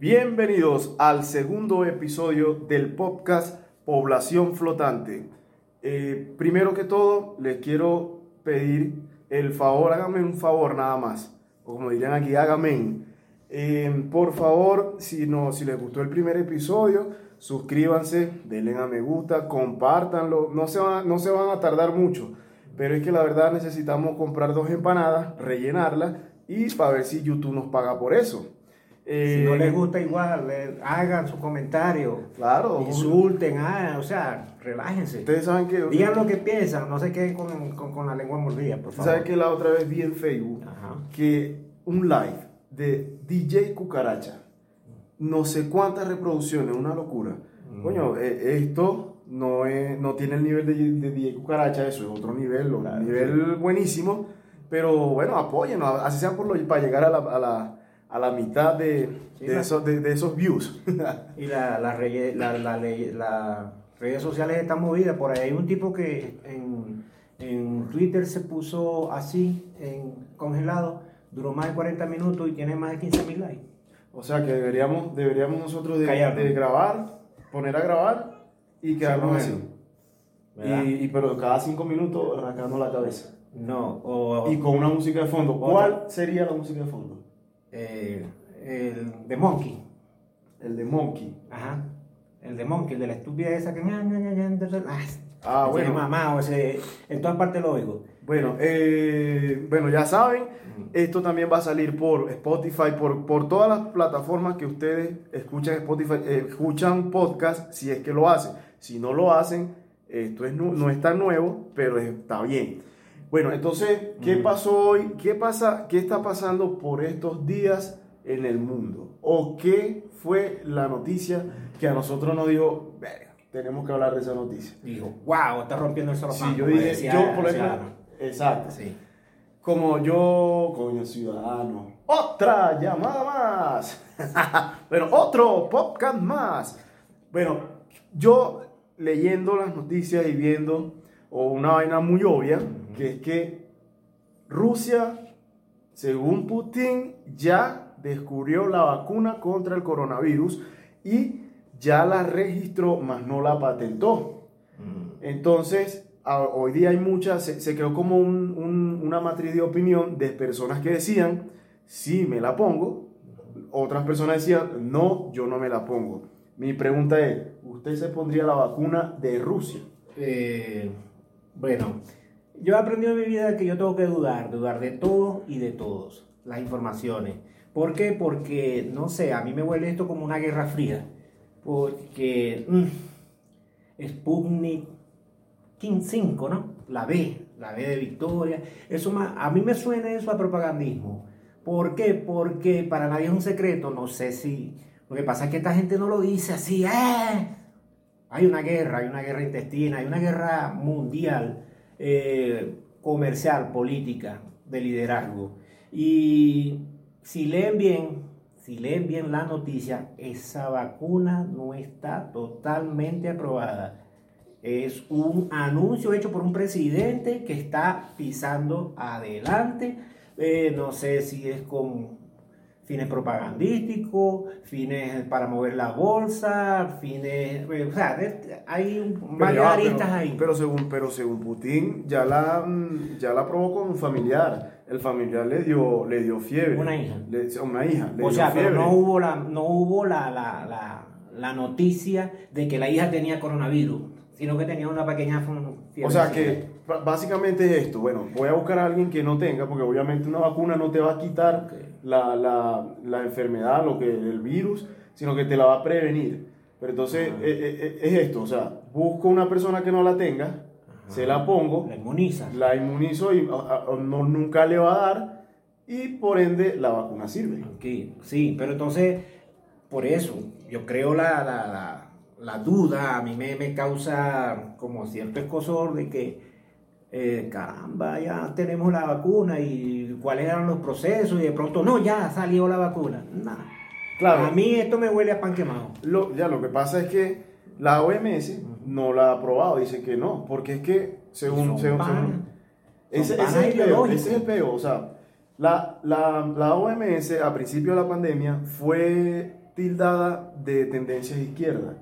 Bienvenidos al segundo episodio del podcast Población Flotante. Eh, primero que todo, les quiero pedir el favor, háganme un favor nada más, o como dirían aquí, háganme. Eh, por favor, si, no, si les gustó el primer episodio, suscríbanse, denle a me gusta, compártanlo, no se, van, no se van a tardar mucho, pero es que la verdad necesitamos comprar dos empanadas, rellenarlas y para ver si YouTube nos paga por eso. Si no les gusta igual, hagan su comentario. Claro. Insulten, hagan, o sea, relájense. Ustedes saben que... Digan lo que piensan, no se queden con, con, con la lengua mordida, por favor. ¿Saben que la otra vez vi en Facebook que un live de DJ Cucaracha, no sé cuántas reproducciones, una locura. Mm. Coño, eh, esto no, es, no tiene el nivel de, de DJ Cucaracha, eso es otro nivel, un Claro, nivel buenísimo. Pero bueno, apóyennos, así sea por lo, para llegar a la, a la, a la mitad de, Sí, de, la- esos, de, de esos views. Y la, la, la- redes sociales están movidas. Por ahí hay un tipo que en, en Twitter se puso así, en congelado, duró más de 40 minutos y tiene más de 15 mil likes. o sea que deberíamos, deberíamos nosotros de, grabar, poner a grabar y quedarnos Sí, así. Y, y- pero cada cinco minutos rascando la cabeza. No, o Y con una música de fondo. ¿Cuál sería la música de fondo? Eh, el de Monkey. El de Monkey. Ajá. El de Monkey, el de la estúpida esa que. Ah, bueno. mamá, o ese, en todas partes lo oigo. Bueno, eh, bueno, ya saben, esto también va a salir por Spotify, por, por todas las plataformas que ustedes escuchan Spotify, eh, escuchan podcast, si es que lo hacen. Si no lo hacen, esto es, no es tan nuevo, pero está bien. Bueno, entonces, ¿qué pasó hoy? ¿Qué, pasa, ¿Qué está pasando por estos días en el mundo? ¿O qué fue la noticia que a nosotros nos dijo, "Verga, tenemos que hablar de esa noticia? Dijo, wow, está rompiendo el sofá. Sí, yo dije, decía yo por ejemplo, exacto. Sí. Como yo, coño, ciudadano. Otra llamada más. bueno, otro podcast más. Bueno, yo leyendo las noticias y viendo o una vaina muy obvia, que es que Rusia, según Putin, ya descubrió la vacuna contra el coronavirus y ya la registró, mas no la patentó. Mm. Entonces, a- hoy día hay muchas, se, se creó como un- un- una matriz de opinión de personas que decían, sí, me la pongo. Otras personas decían, no, yo no me la pongo. Mi pregunta es, ¿usted se pondría la vacuna de Rusia? Eh, bueno, yo he aprendido en mi vida que yo tengo que dudar, dudar de todo y de todos, las informaciones. ¿Por qué? Porque, no sé, a mí me huele esto como una guerra fría. Porque mm, Sputnik 5, ¿no? La B, la B de Victoria. Eso ma- a mí me suena eso a propagandismo. ¿Por qué? Porque para nadie es un secreto, no sé si... Lo que pasa es que esta gente no lo dice así, ¡eh! Hay una guerra, hay una guerra intestina, hay una guerra mundial, eh, comercial, política, de liderazgo. Y si leen bien, si leen bien la noticia, esa vacuna no está totalmente aprobada. Es un anuncio hecho por un presidente que está pisando adelante. Eh, no sé si es con fines propagandísticos, fines para mover la bolsa, fines... o sea, hay un- Pero varias aristas pero- ahí. Pero según, pero según Putin, ya la, mm, ya la con un familiar. El familiar le dio, le dio fiebre. Una hija. Le- una hija. Le o dio sea, pero fiebre. no hubo, la, no hubo la, la, la, la noticia de que la hija tenía coronavirus, sino que tenía una pequeña fiebre. O sea que básicamente es esto. Bueno, voy a buscar a alguien que no tenga, porque obviamente una vacuna no te va a quitar Ok. la, la, la enfermedad, lo que el virus, sino que te la va a prevenir. Pero entonces Ajá. eh, eh, eh, es esto, o sea, busco una persona que no la tenga, se la pongo, La inmuniza. la inmunizo y a- a- no, nunca le va a dar y por ende la vacuna sirve. Ok, Sí, pero entonces, por eso, yo creo la, la, la, la duda, a mí me, me causa como cierto escosor de que, eh, caramba, ya tenemos la vacuna y cuáles eran los procesos y de pronto, no, ya salió la vacuna. Nah. Claro. A mí esto me huele a pan quemado. Lo, ya lo que pasa es que la OMS no la ha aprobado, dice que no, porque es que según... Según- según- ese, ese es el peo, ideológicos. ese es el peo, o sea, la, la, la OMS a principio de la pandemia fue tildada de tendencias izquierdas.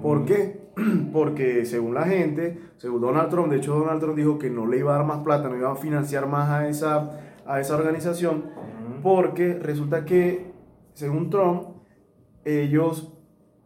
¿Por qué? Porque según la gente, según Donald Trump, de hecho Donald Trump dijo que no le iba a dar más plata, no iba a financiar más a esa, a esa organización, porque resulta que, según Trump, ellos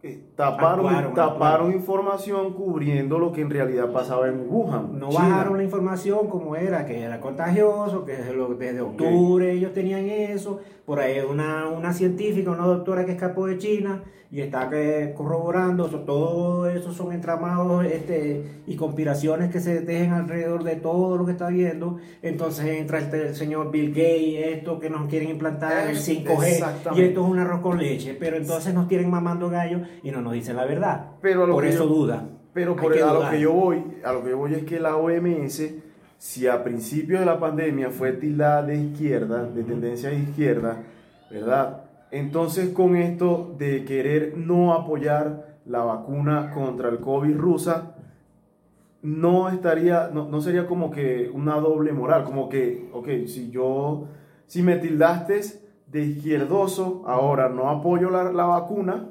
eh, taparon, Actuaron, taparon actuaron. información cubriendo lo que en realidad pasaba en Wuhan. No China. bajaron la información como era, que era contagioso, que desde, lo- desde octubre ellos tenían eso. Por ahí una, una científica, una doctora que escapó de China y está que, corroborando. todo eso son entramados este, y conspiraciones que se tejen alrededor de todo lo que está viendo. Entonces entra el señor Bill Gates, esto que nos quieren implantar el Es- 5G y esto es un arroz con leche. Pero entonces nos tienen mamando gallo y no nos dicen la verdad. Pero a lo Por eso yo- duda. Pero por a lo que yo voy, a lo que yo voy es que la OMS, si a principios de la pandemia fue tildada de izquierda, de tendencia de izquierda, ¿verdad? Entonces con esto de querer no apoyar la vacuna contra el COVID rusa, no estaría, no, no sería como que una doble moral, como que, ok, si yo, si me tildaste de izquierdoso, ahora no apoyo la, la vacuna,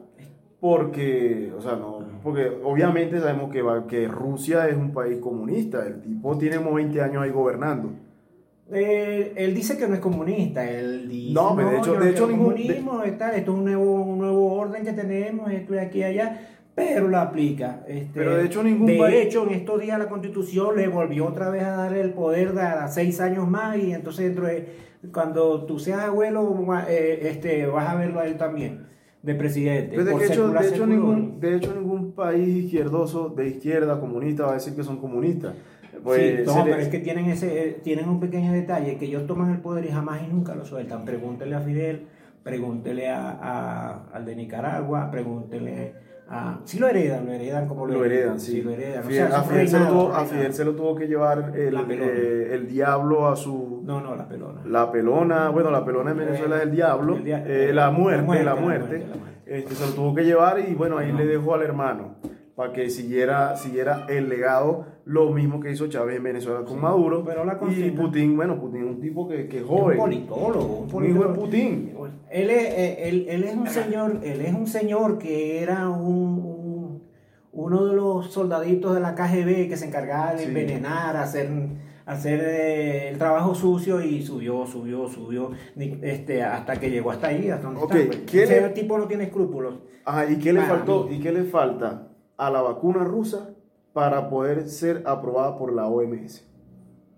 porque, o sea, no, porque obviamente sabemos que, que Rusia es un país comunista, el tipo tiene como 20 años ahí gobernando. Eh, él dice que no es comunista, él dice No, pero de hecho- de no hecho ningún- comunismo, está, esto es un nuevo, un nuevo orden que tenemos, esto y aquí y allá, pero lo aplica. este, Pero de hecho ningún de país- hecho, en estos días la constitución le volvió otra vez a darle el poder de a seis años más y entonces dentro de, cuando tú seas abuelo eh, este, vas a verlo a él también, de presidente. Pero de, por que hecho, de, ningún, de hecho ningún país izquierdoso, de izquierda, comunista, va a decir que son comunistas. Pues, sí, le- pero es que tienen ese, eh, tienen un pequeño detalle, que ellos toman el poder y jamás y nunca lo sueltan. Pregúntele a Fidel, pregúntele a, a- al de Nicaragua, pregúntele a... Si lo heredan, lo heredan como Lo heredan, sí. lo heredan. O Fidel- sea, a, Fidel se lo tuvo, a reinados. Fidel se lo tuvo que llevar el, eh, el diablo a su... No, no, la pelona. La pelona, bueno, la pelona en Venezuela es el diablo, El dia- eh, la, muerte, la muerte, la muerte, la muerte. Este, se lo tuvo que llevar y bueno, ahí le dejó al hermano para que siguiera, siguiera el legado, lo mismo que hizo Chávez en Venezuela con Sí, Maduro. pero la y Putin, bueno, Putin es un tipo que, que es joven, Un politólogo, un un hijo de politólogo. Putin. Él es, eh, él, él es un señor, él es un señor que era un, un- uno de los soldaditos de la KGB que se encargaba de Sí. envenenar, hacer, hacer eh, el trabajo sucio y subió, subió, subió, este, hasta que llegó hasta ahí, hasta donde Ok, está. pues. ¿quién Ese es- tipo no tiene escrúpulos. Ajá, ¿y qué le Para faltó? mí. ¿Y qué le falta a la vacuna rusa para poder ser aprobada por la OMS?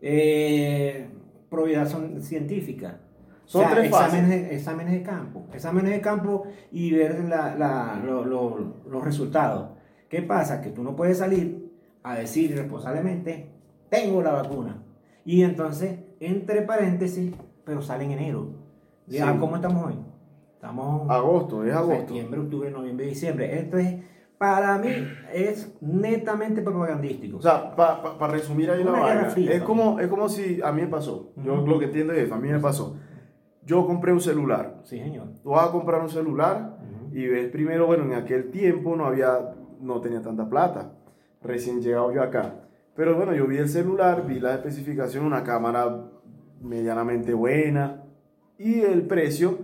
Eh, probidad son- científica. Son O sea, tres fases. exámenes, de- exámenes de campo. Exámenes de campo y ver la- la- lo- lo- los resultados. ¿Qué pasa? Que tú no puedes salir a decir irresponsablemente, tengo la vacuna. Y entonces, entre paréntesis, pero sale en enero. Sí. ¿Cómo estamos hoy? Estamos Agosto, es agosto. septiembre, octubre, noviembre, diciembre. Esto es, para mí, es netamente propagandístico. O sea, para resumir ahí la Una guerra vaina, es como, es como si a mí me pasó. Yo Ujú. lo que entiendo es, a mí me pasó. Yo compré un celular. sí, señor. Tú vas a comprar un celular Ujú. y ves primero, bueno, en aquel tiempo no había, no tenía tanta plata. Recién llegado yo acá. Pero bueno, yo vi el celular, vi la especificación, una cámara medianamente buena. Y el precio,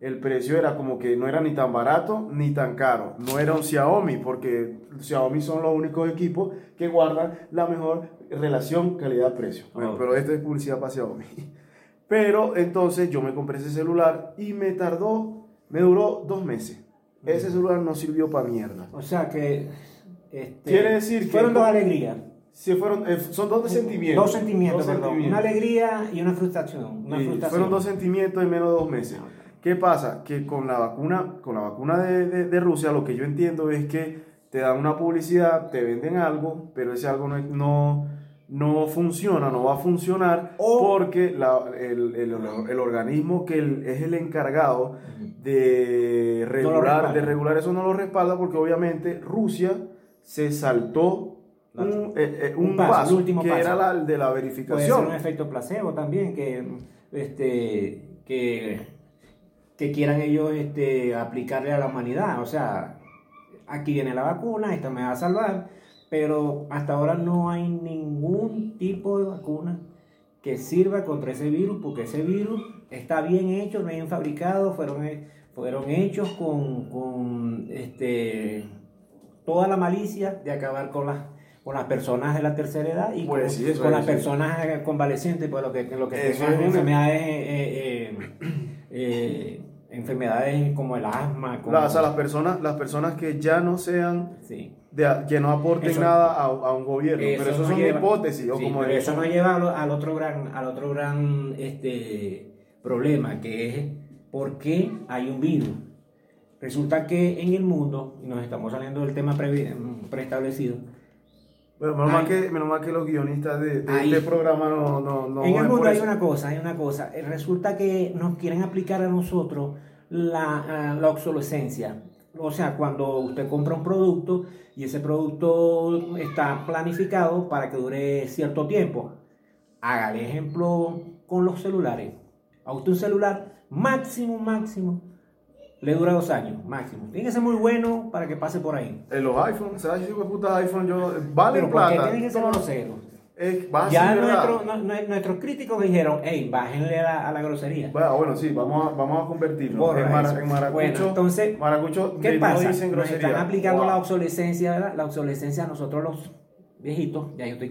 el precio era como que no era ni tan barato ni tan caro. No era un Xiaomi, porque Xiaomi son los únicos equipos que guardan la mejor relación calidad-precio. Bueno, Ok. pero esto es publicidad para Xiaomi. Pero entonces yo me compré ese celular y me tardó, me duró dos meses. Ese celular no sirvió para mierda. O sea que. Este, Quiere decir que- Fueron dos alegrías. Si fueron, eh, son dos sentimientos. Dos sentimientos, Dos perdón. sentimientos. Una alegría y una frustración. Una frustración. fueron dos sentimientos en menos de dos meses. ¿Qué pasa? Que con la vacuna, con la vacuna de, de- de Rusia, lo que yo entiendo es que te dan una publicidad, te venden algo, pero ese algo no, no, no funciona, no va a funcionar, porque la- el, el- el organismo que el- es el encargado de regular, de regular eso no lo respalda, porque obviamente Rusia se saltó un, eh, eh, un un paso, paso, el último que paso. era la de la Puede ser verificación. un efecto placebo también, que, este, que, que quieran ellos este, aplicarle a la humanidad. O sea, aquí viene la vacuna, esta me va a salvar, pero hasta ahora no hay ningún tipo de vacuna que sirva contra ese virus, porque ese virus está bien hecho, bien fabricado, fueron, fueron hechos con, con este, toda la malicia de acabar con las con las personas de la tercera edad y Pues con, sí, eso con es, las sí. personas convalecientes, pues lo que, lo que es una- eh, eh, eh, enfermedades como el asma, como, La- o sea, las personas, las personas que ya no sean, sí. de, que no aporten Eso- nada a, a un gobierno. pero eso no son lleva- hipótesis. o sí, como pero de- eso nos lleva al, al otro gran, al otro gran este, problema, que es por qué hay un virus. Resulta que en el mundo, y nos estamos saliendo del tema previ- preestablecido, Bueno, menos, mal que, menos mal que los guionistas de, de este programa no, no, no en el mundo hay una cosa, hay una cosa. Eh, Resulta que nos quieren aplicar a nosotros la, ah, la obsolescencia. O sea, cuando usted compra un producto y ese producto está planificado para que dure cierto tiempo. Hágale ejemplo con los celulares. A usted un celular máximo, máximo, le dura dos años, máximo. Tiene que ser muy bueno para que pase por ahí. En los iPhones, ¿sabes? De puta iPhone, yo, vale Pero ¿por qué plata. tienen que ser groseros? a Ya nuestro- no- nuestros críticos dijeron, hey, bájenle a la, a la grosería. Bueno, bueno, sí, vamos a, vamos a convertirlo. En, mara- en maracucho, Bueno, entonces, maracucho ¿Qué pasa? no dicen Nos grosería. están aplicando Wow. la obsolescencia, ¿verdad? La obsolescencia a nosotros los viejitos, ya yo estoy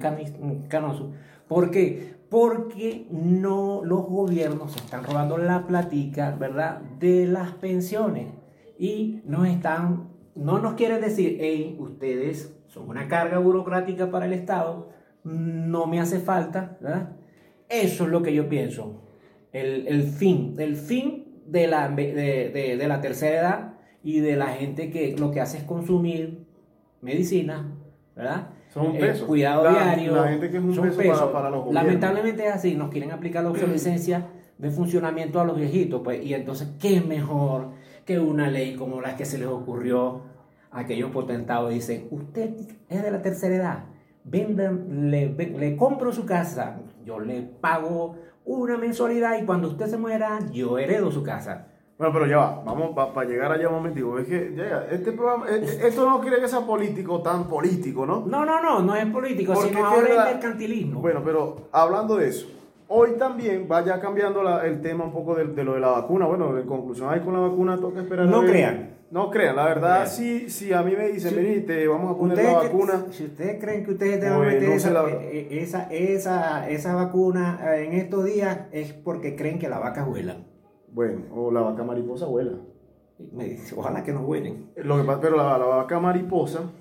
canoso. ¿Por qué? Porque no los gobiernos están robando la platica, ¿verdad? De las pensiones. Y nos están, no nos quieren decir, hey, ustedes son una carga burocrática para el Estado, no me hace falta, ¿verdad? Eso es lo que yo pienso. El, el fin, el fin de la, de, de- de la tercera edad y de la gente que lo que hace es consumir medicina, ¿verdad? Son un Eh, peso. cuidado La- diario. la gente que es un son peso pesos. para- para los gobiernos. Lamentablemente es así, nos quieren aplicar la obsolescencia de funcionamiento a los viejitos, pues, y entonces, ¿qué mejor que una ley como la que se les ocurrió a aquellos potentados? Dicen, usted es de la tercera edad, vendan, le, le compro su casa, yo le pago una mensualidad y cuando usted se muera, yo heredo su casa. Bueno, pero ya va, vamos para llegar allá un momentico. Es que ya, este programa, eh, eh, esto no quiere que sea político, tan político, ¿no? No, no, no, no es político, Porque sino ahora es la- mercantilismo. Bueno, pero hablando de eso, hoy también vaya cambiando la- el tema un poco de, de lo de la vacuna. Bueno, en conclusión, ahí con la vacuna toca esperar. No crean. No crean, la verdad, crean. sí, sí, a mí me dicen, vení, te vamos a poner la vacuna. si ustedes creen que ustedes te van a Pues, meter no esa, la- eh, esa, esa, esa vacuna eh, en estos días es porque creen que las vacas vuelan. Bueno, o la vaca mariposa vuela. Me dice, ojalá que no vuelen. Lo que pasa, pero la, la vaca mariposa,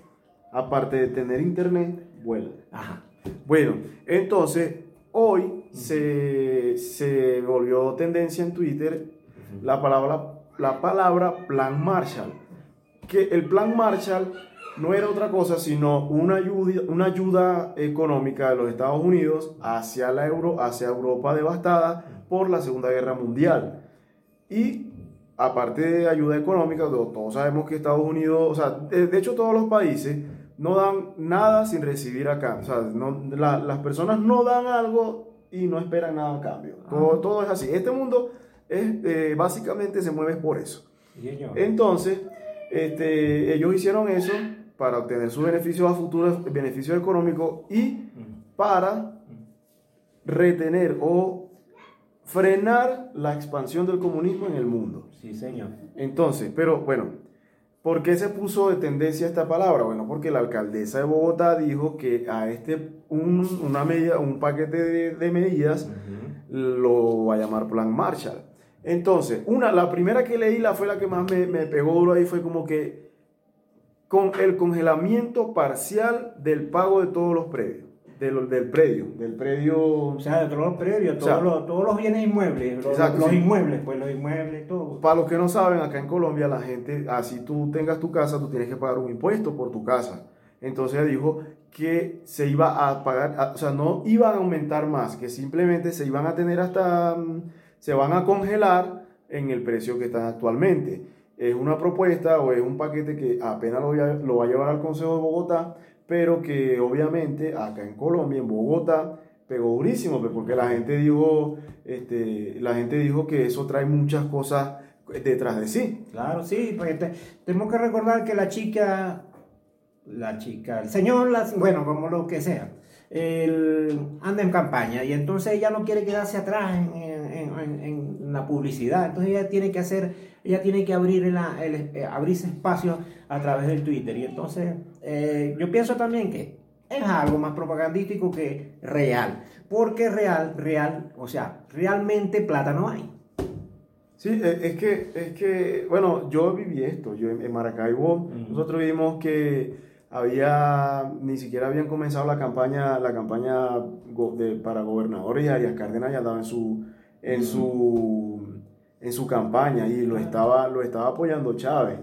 aparte de tener internet, vuela. Ajá. Bueno, entonces, hoy se, se volvió tendencia en Twitter la palabra, la palabra Plan Marshall. Que el Plan Marshall no era otra cosa sino una ayuda, una ayuda económica de los Estados Unidos hacia, la Euro, hacia Europa devastada por la Segunda Guerra Mundial. Y aparte de ayuda económica, to- todos sabemos que Estados Unidos, o sea, de, hecho todos los países no dan nada sin recibir acá. O sea, no- la- las personas no dan algo y no esperan nada a cambio. Todo, Ajá. todo es así. Este mundo es, eh, básicamente se mueve por eso. Entonces, este, ellos hicieron eso para obtener sus beneficios a futuro, beneficios económicos y para retener o frenar la expansión del comunismo en el mundo. Sí, señor. Entonces, pero bueno, ¿por qué se puso de tendencia esta palabra? Bueno, porque la alcaldesa de Bogotá dijo que a este un, una medida, un paquete de, de medidas lo va a llamar Plan Marshall. Entonces, una, la primera que leí, la fue la que más me, me pegó duro ahí, fue como que con el congelamiento parcial del pago de todos los predios, de lo- del predio, del predio O sea, de todos los predios, todos, O sea, los, todos los bienes inmuebles, los, Exacto, los sí. inmuebles, pues los inmuebles, todo. Para los que no saben, acá en Colombia la gente, así tú tengas tu casa, tú tienes que pagar un impuesto por tu casa. Entonces dijo que se iba a pagar, a- o sea, no iban a aumentar más, que simplemente se iban a tener hasta, mm, se van a congelar en el precio que están actualmente. Es una propuesta o es un paquete que apenas lo, lo va a llevar al Consejo de Bogotá, pero que obviamente acá en Colombia, en Bogotá, pegó durísimo, pues, porque la gente dijo, este, la gente dijo que eso trae muchas cosas detrás de sí. Claro, sí, porque te- tenemos que recordar que la chica, la chica, el señor, las- bueno, como lo que sea, él anda en campaña y entonces ella no quiere quedarse atrás en, en- en- en la publicidad, entonces ella tiene que hacer ella tiene que abrir la, el, eh, abrirse espacio a través del Twitter. Y entonces eh, yo pienso también que es algo más propagandístico que real. Porque real, real, o sea, realmente plata no hay. Sí, e, es que, es que, bueno, yo viví esto, yo en Maracaibo, nosotros vimos que había, ni siquiera habían comenzado la campaña, la campaña de, para gobernadores y Arias Cárdenas ya andaba en su, en su, en su campaña y lo estaba, lo estaba apoyando Chávez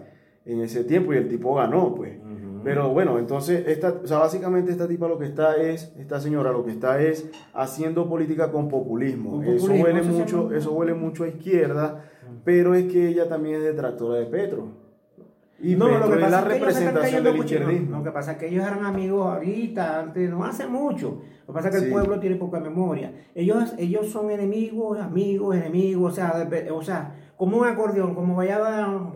en ese tiempo y el tipo ganó, pues. Pero bueno, entonces, esta, o sea, básicamente esta tipa lo que está es, esta señora lo que está es haciendo política con populismo. eso, huele mucho, eso huele mucho a izquierda, pero es que ella también es detractora de Petro. Y no, lo que pasa es la representación del izquierdismo. Lo que pasa es que ellos eran amigos ahorita, antes, no hace mucho. Lo que pasa es que el pueblo tiene poca memoria. Ellos, ellos son enemigos, amigos, enemigos, o sea, o sea como un acordeón, como vaya,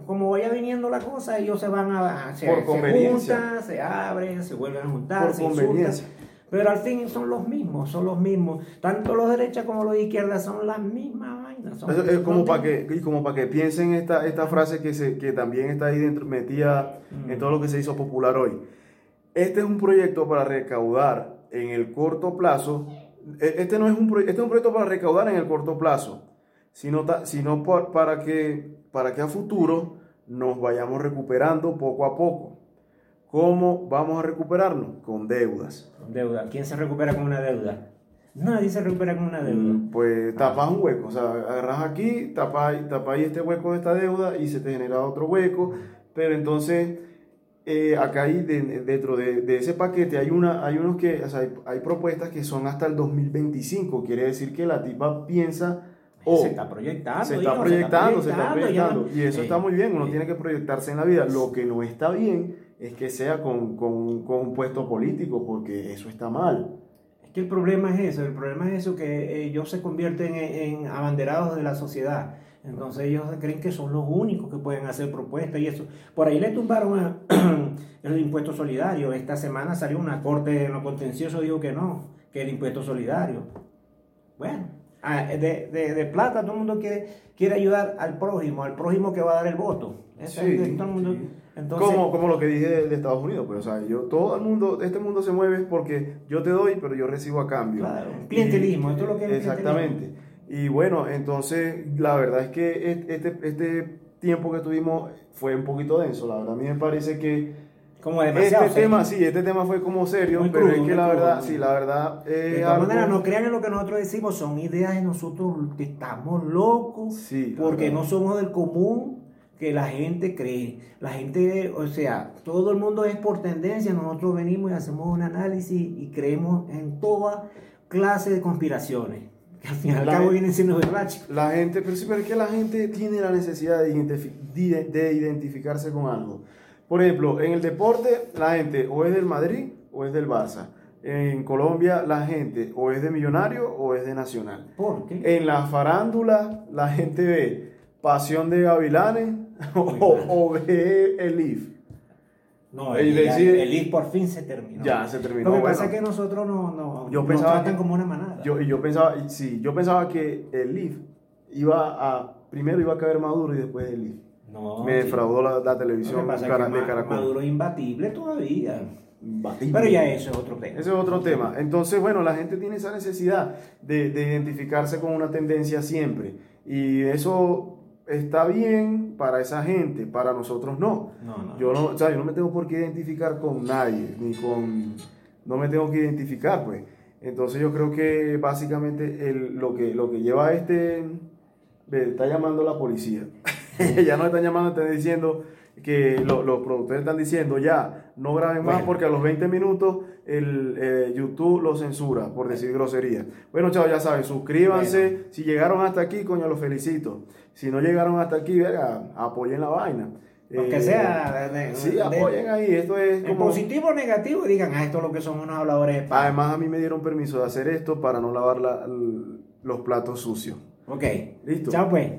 como vaya viniendo la cosa, ellos se van a... Se, Por se juntan, se abren, se vuelven a juntar, Por se conveniencia. Pero al fin son los mismos, son los mismos. Tanto los derechas como los izquierdas son las mismas vainas. es como para que, y como para que piensen esta, esta frase que, se, que también está ahí dentro, metida en todo lo que se hizo popular hoy. Este es un proyecto para recaudar en el corto plazo. E, este no es un, este es un proyecto para recaudar en el corto plazo sino, sino para, que, para que a futuro nos vayamos recuperando poco a poco. ¿Cómo vamos a recuperarnos? Con deudas. Con deuda. ¿Quién se recupera con una deuda? Nadie se recupera con una deuda. Mm, pues tapas un hueco, o sea, agarras aquí, tapas, este hueco de esta deuda y se te genera otro hueco, pero entonces eh, acá hay dentro de, ese paquete hay, una, hay unos que, o sea, hay, hay propuestas que son hasta el 2025, quiere decir que la tipa piensa se está proyectando. Se está, proyectando, se está proyectando, Y eso está muy bien, uno tiene que proyectarse en la vida. Lo que no está bien es que sea con, con, con, un puesto político, porque eso está mal. Es que el problema es eso, el problema es eso, que ellos se convierten en, abanderados de la sociedad. Entonces ellos creen que son los únicos que pueden hacer propuestas y eso. Por ahí le tumbaron el impuesto solidario. Esta semana salió una corte en lo contencioso, dijo que no, que el impuesto solidario. Bueno, de, de, de, plata, todo el mundo quiere, quiere ayudar al prójimo, al prójimo que va a dar el voto. como, como lo que dije de, Estados Unidos, pues, o sea, yo, todo el mundo, este mundo se mueve porque yo te doy, pero yo recibo a cambio. Claro, clientelismo, esto es lo que Exactamente. Y bueno, entonces, la verdad es que este, este tiempo que tuvimos fue un poquito denso, la verdad, a mí me parece que como demasiado este tema sí este tema fue como serio pero es que la verdad sí. la verdad de todas maneras no crean en lo que nosotros decimos son ideas de nosotros que estamos locos sí, porque no somos del común que la gente cree. La gente o sea todo el mundo es por tendencia nosotros venimos y hacemos un análisis y creemos en toda clase de conspiraciones que al fin y al cabo vienen siendo verdad la gente pero sí pero es que la gente tiene la necesidad de, de identificarse con algo por ejemplo, en el deporte la gente o es del Madrid o es del Barça. En Colombia la gente o es de Millonario o es de Nacional. ¿Por qué? En la farándula la gente ve Pasión de Gavilanes o, ve el IF. No, el, IF por fin se terminó. Ya, se terminó. Lo que pasa es que nosotros no, no yo pensaba tratan como una manada. Yo, y yo pensaba, sí, yo pensaba que el IF iba a, primero iba a caer Maduro y después el IF me defraudó la, televisión de Caracol. Maduro es imbatible todavía. Pero ya eso es otro tema. Ese es otro tema. Entonces, bueno, la gente tiene esa necesidad de, de identificarse con una tendencia siempre. Y eso está bien para esa gente, para nosotros no. Yo no, o sea, yo no me tengo por qué identificar con nadie, ni con... No me tengo que identificar, pues. Entonces yo creo que básicamente el, lo, que, lo que lleva a este... Está llamando la policía. ya no están llamando, están diciendo que los productores están diciendo ya, no graben más porque a los 20 minutos el eh, YouTube lo censura por decir grosería. Bueno, chavos, ya saben, suscríbanse. Si llegaron hasta aquí, coño, los felicito. Si no llegaron hasta aquí, verga, apoyen la vaina. Aunque sea. De, sí, apoyen ahí. Esto es. Como, positivo o negativo, digan, ah, esto es lo que son unos habladores de Además, a mí me dieron permiso de hacer esto para no lavar los platos sucios. Ok. Listo. Chao, pues.